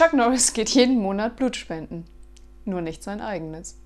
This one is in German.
Chuck Norris geht jeden Monat Blut spenden. Nur nicht sein eigenes.